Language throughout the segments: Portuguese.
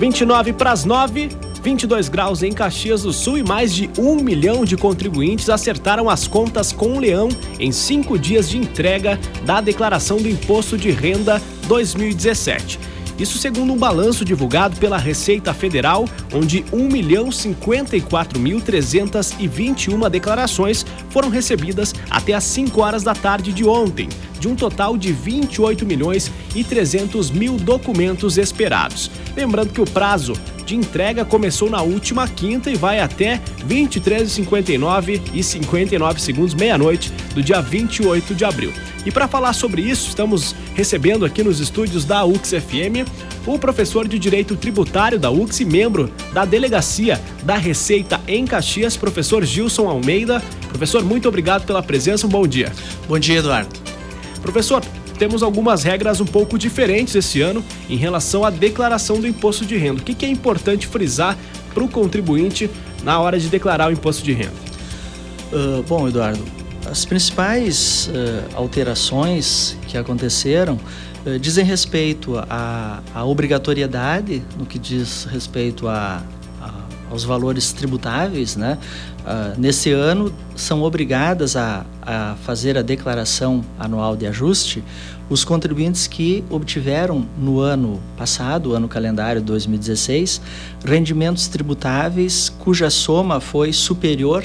29 para as 9, 22 graus em Caxias do Sul e mais de um milhão de contribuintes acertaram as contas com o Leão em cinco dias de entrega da declaração do Imposto de Renda 2017. Isso segundo um balanço divulgado pela Receita Federal, onde 1.054.321 declarações foram recebidas até às 5 horas da tarde de ontem, de um total de 28 milhões e 300 mil documentos esperados. Lembrando que o prazo de entrega começou na última quinta e vai até 23h59 e 59 segundos, meia-noite, do dia 28 de abril. E para falar sobre isso, estamos recebendo aqui nos estúdios da UX FM o professor de Direito Tributário da UX e membro da Delegacia da Receita em Caxias, professor Gilson Almeida. Professor, muito obrigado pela presença, um bom dia. Bom dia, Eduardo. Professor, temos algumas regras um pouco diferentes esse ano em relação à declaração do imposto de renda. O que é importante frisar para o contribuinte na hora de declarar o imposto de renda? Uh, bom, Eduardo, as principais uh, alterações que aconteceram uh, dizem respeito à, à, obrigatoriedade no que diz respeito a, aos valores tributáveis, né? Uh, nesse ano são obrigadas a, a fazer a declaração anual de ajuste os contribuintes que obtiveram no ano passado, ano calendário 2016, rendimentos tributáveis cuja soma foi superior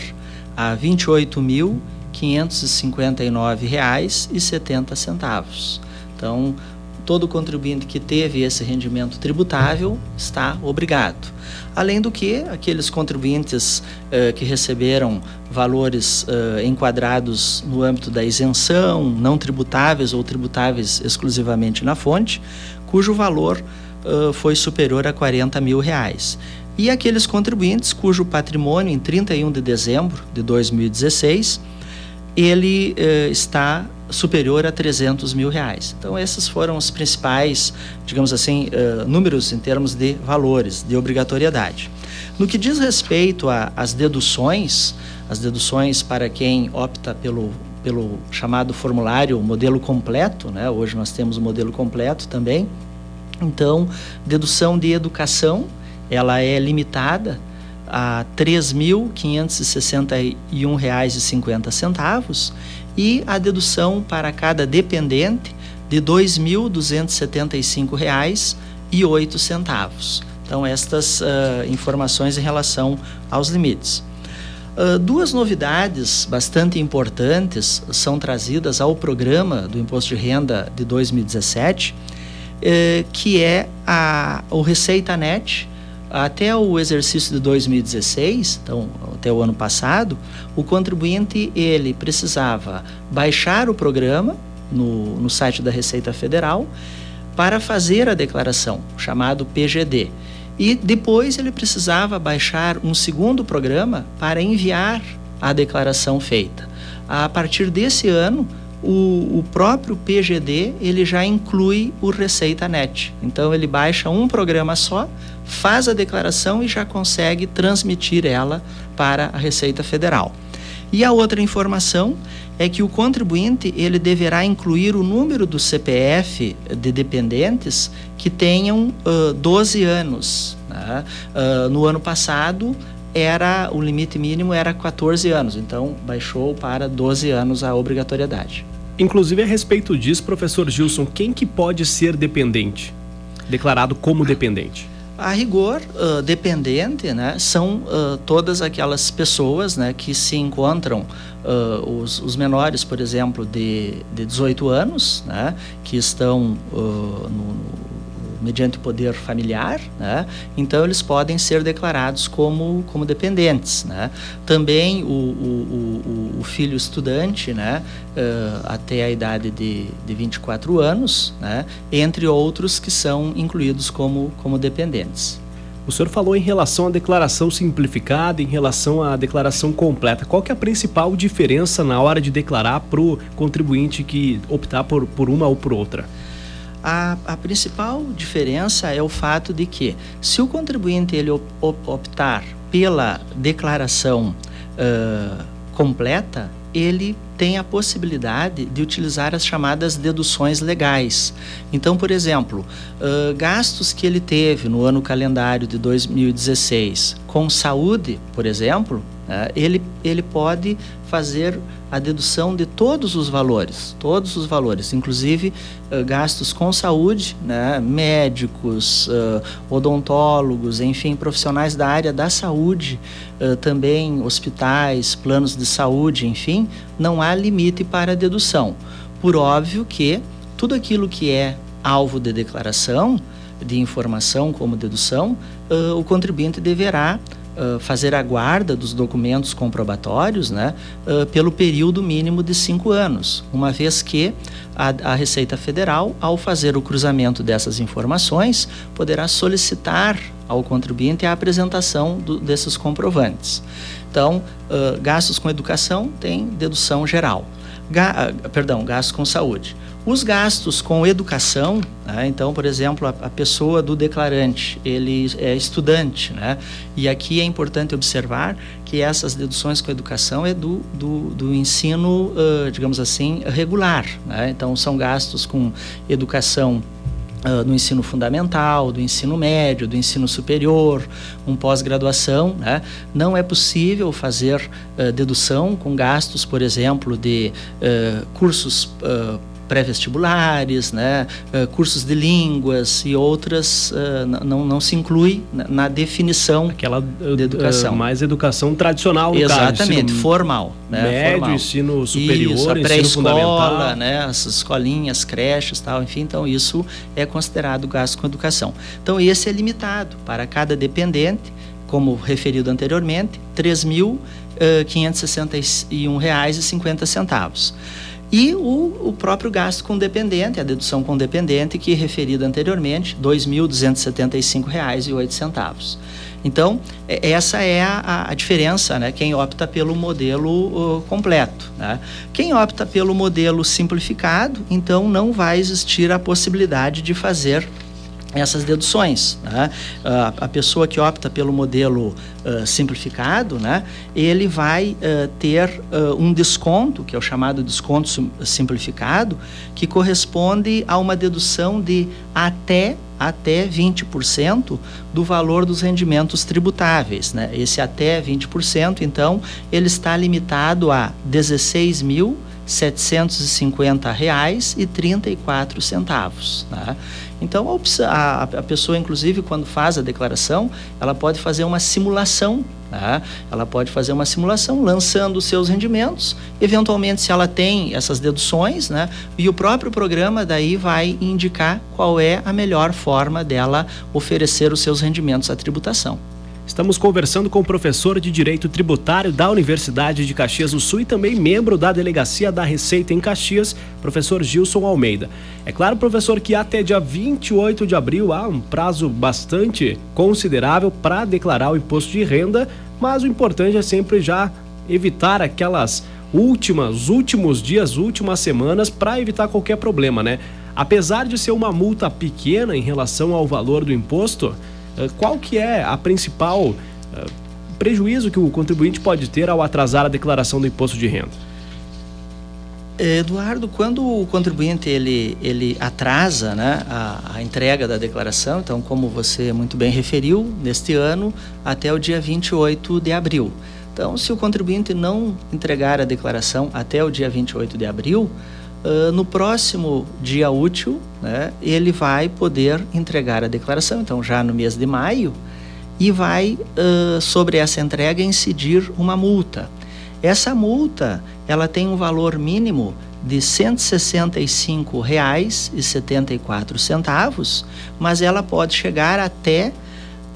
a R$ 28.000 559,70. Então, todo contribuinte que teve esse rendimento tributável está obrigado. Além do que, aqueles contribuintes uh, que receberam valores uh, enquadrados no âmbito da isenção, não tributáveis ou tributáveis exclusivamente na fonte, cujo valor uh, foi superior a 40 mil reais. E aqueles contribuintes cujo patrimônio em 31 de dezembro de 2016 ele eh, está superior a 300 mil reais. Então, esses foram os principais, digamos assim, uh, números em termos de valores, de obrigatoriedade. No que diz respeito às deduções, as deduções para quem opta pelo, pelo chamado formulário modelo completo, né? hoje nós temos o modelo completo também. Então, dedução de educação, ela é limitada a R$ 3.561,50 e a dedução para cada dependente de R$ 2.275,08. Então, estas uh, informações em relação aos limites. Uh, duas novidades bastante importantes são trazidas ao programa do Imposto de Renda de 2017, uh, que é a, o Receita Net, até o exercício de 2016, então até o ano passado, o contribuinte ele precisava baixar o programa no, no site da Receita Federal para fazer a declaração, chamado PGD. E depois ele precisava baixar um segundo programa para enviar a declaração feita. A partir desse ano, o, o, próprio PGD ele já inclui o Receita Net. Então ele baixa um programa só, faz a declaração e já consegue transmitir ela para a Receita Federal. E a outra informação é que o contribuinte ele deverá incluir o número do CPF de dependentes que tenham uh, 12 anos. Né? Uh, no ano passado era o limite mínimo era 14 anos, então baixou para 12 anos a obrigatoriedade. Inclusive a respeito disso, professor Gilson, quem que pode ser dependente, declarado como dependente? A rigor, uh, dependente, né, são uh, todas aquelas pessoas né, que se encontram, uh, os, os, menores, por exemplo, de, de 18 anos, né, que estão no, mediante o poder familiar, né? então eles podem ser declarados como, como dependentes. Né? Também o, o, o, o filho estudante, né? Uh, até a idade de, de 24 anos, né? entre outros que são incluídos como, como dependentes. O senhor falou em relação à declaração simplificada, em relação à declaração completa. Qual que é a principal diferença na hora de declarar para o contribuinte que optar por, por uma ou por outra? A, a principal diferença é o fato de que, se o contribuinte ele optar pela declaração uh, completa, ele tem a possibilidade de utilizar as chamadas deduções legais. Então, por exemplo, uh, gastos que ele teve no ano calendário de 2016 com saúde, por exemplo, uh, ele, ele pode fazer a dedução de todos os valores, todos os valores, inclusive uh, gastos com saúde, né, médicos, uh, odontólogos, enfim, profissionais da área da saúde, também hospitais, planos de saúde, enfim, não há limite para a dedução. Por óbvio que tudo aquilo que é alvo de declaração, de informação como dedução, o contribuinte deverá fazer a guarda dos documentos comprobatórios né, uh, pelo período mínimo de cinco anos, uma vez que a, a, Receita Federal, ao fazer o cruzamento dessas informações, poderá solicitar ao contribuinte a apresentação do, desses comprovantes. Então, uh, gastos com educação tem dedução geral. Ga, perdão, gastos com saúde. Os gastos com educação, né? então, por exemplo, a, a, pessoa do declarante, ele é estudante, né? e aqui é importante observar que essas deduções com educação é do, do, do ensino, uh, digamos assim, regular. Né? Então, são gastos com educação Uh, do ensino fundamental, do ensino médio, do ensino superior, um pós-graduação, né? não é possível fazer uh, dedução com gastos, por exemplo, de uh, cursos pré-vestibulares, né, uh, cursos de línguas e outras uh, não, não se inclui na, definição Aquela, de educação. Mais educação tradicional, no Exatamente, caso, formal. Né, médio, formal. ensino superior, isso, a pré-escola, né, as escolinhas, creches, tal, enfim, então isso é considerado gasto com educação. Então esse é limitado para cada dependente, como referido anteriormente, R$ 3.561,50 e o, o próprio gasto com dependente, a dedução com dependente, que referido anteriormente, R$ 2.275,08. Então, essa é a, a, diferença, né? quem opta pelo modelo uh, completo. Né? Quem opta pelo modelo simplificado, então não vai existir a possibilidade de fazer essas deduções. Né? Uh, a pessoa que opta pelo modelo uh, simplificado, né, ele vai uh, ter um desconto, que é o chamado desconto simplificado, que corresponde a uma dedução de até até 20% do valor dos rendimentos tributáveis. Né? Esse até 20%, então, ele está limitado a 16 mil R$ 750,34. Né? Então, a, a, pessoa, inclusive, quando faz a declaração, ela pode fazer uma simulação. Né? Ela pode fazer uma simulação lançando os seus rendimentos, eventualmente, se ela tem essas deduções, né? e o próprio programa daí vai indicar qual é a melhor forma dela oferecer os seus rendimentos à tributação. Estamos conversando com o professor de Direito Tributário da Universidade de Caxias do Sul e também membro da Delegacia da Receita em Caxias, professor Gilson Almeida. É claro, professor, que até dia 28 de abril há um prazo bastante considerável para declarar o imposto de renda, mas o importante é sempre já evitar aquelas últimas, últimos dias, últimas semanas para evitar qualquer problema, né? Apesar de ser uma multa pequena em relação ao valor do imposto, qual que é a principal eh, prejuízo que o contribuinte pode ter ao atrasar a declaração do imposto de renda? Eduardo, quando o contribuinte ele, ele atrasa né, a, a, entrega da declaração, então, como você muito bem referiu, neste ano até o dia 28 de abril. Então, se o contribuinte não entregar a declaração até o dia 28 de abril, Uh, no próximo dia útil, né, ele vai poder entregar a declaração, então já no mês de maio, e vai, uh, sobre essa entrega, incidir uma multa. Essa multa ela tem um valor mínimo de R$ 165,74, mas ela pode chegar até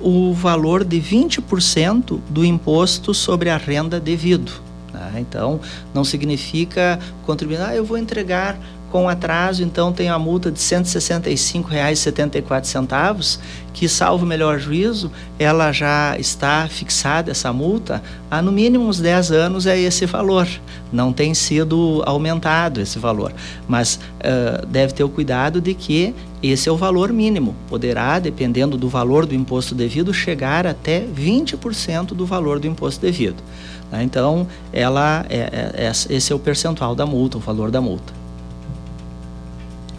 o valor de 20% do imposto sobre a renda devido. Tá? Então, não significa contribuir, ah, eu vou entregar com atraso, então tem a multa de R$ 165,74, que, salvo melhor juízo, ela já está fixada, essa multa, há no mínimo uns 10 anos é esse valor. Não tem sido aumentado esse valor. Mas uh, deve ter o cuidado de que esse é o valor mínimo. Poderá, dependendo do valor do imposto devido, chegar até 20% do valor do imposto devido. Tá? Então, ela é, é, esse é o percentual da multa, o valor da multa.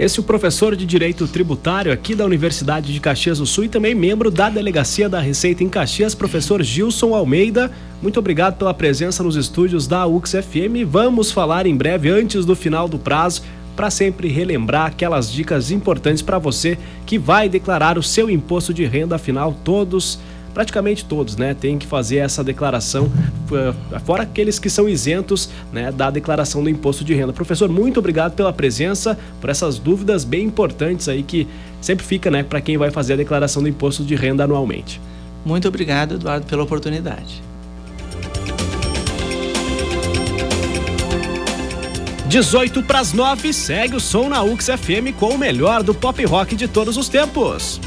Esse é o professor de Direito Tributário aqui da Universidade de Caxias do Sul e também membro da Delegacia da Receita em Caxias, professor Gilson Almeida. Muito obrigado pela presença nos estúdios da UX FM. Vamos falar em breve, antes do final do prazo, para sempre relembrar aquelas dicas importantes para você que vai declarar o seu imposto de renda, afinal, todos praticamente todos, né, têm que fazer essa declaração, fora aqueles que são isentos, né, da declaração do imposto de renda. Professor, muito obrigado pela presença, por essas dúvidas bem importantes aí que sempre fica, né, para quem vai fazer a declaração do imposto de renda anualmente. Muito obrigado, Eduardo, pela oportunidade. 18 para as 9, segue o som na UX FM com o melhor do pop rock de todos os tempos.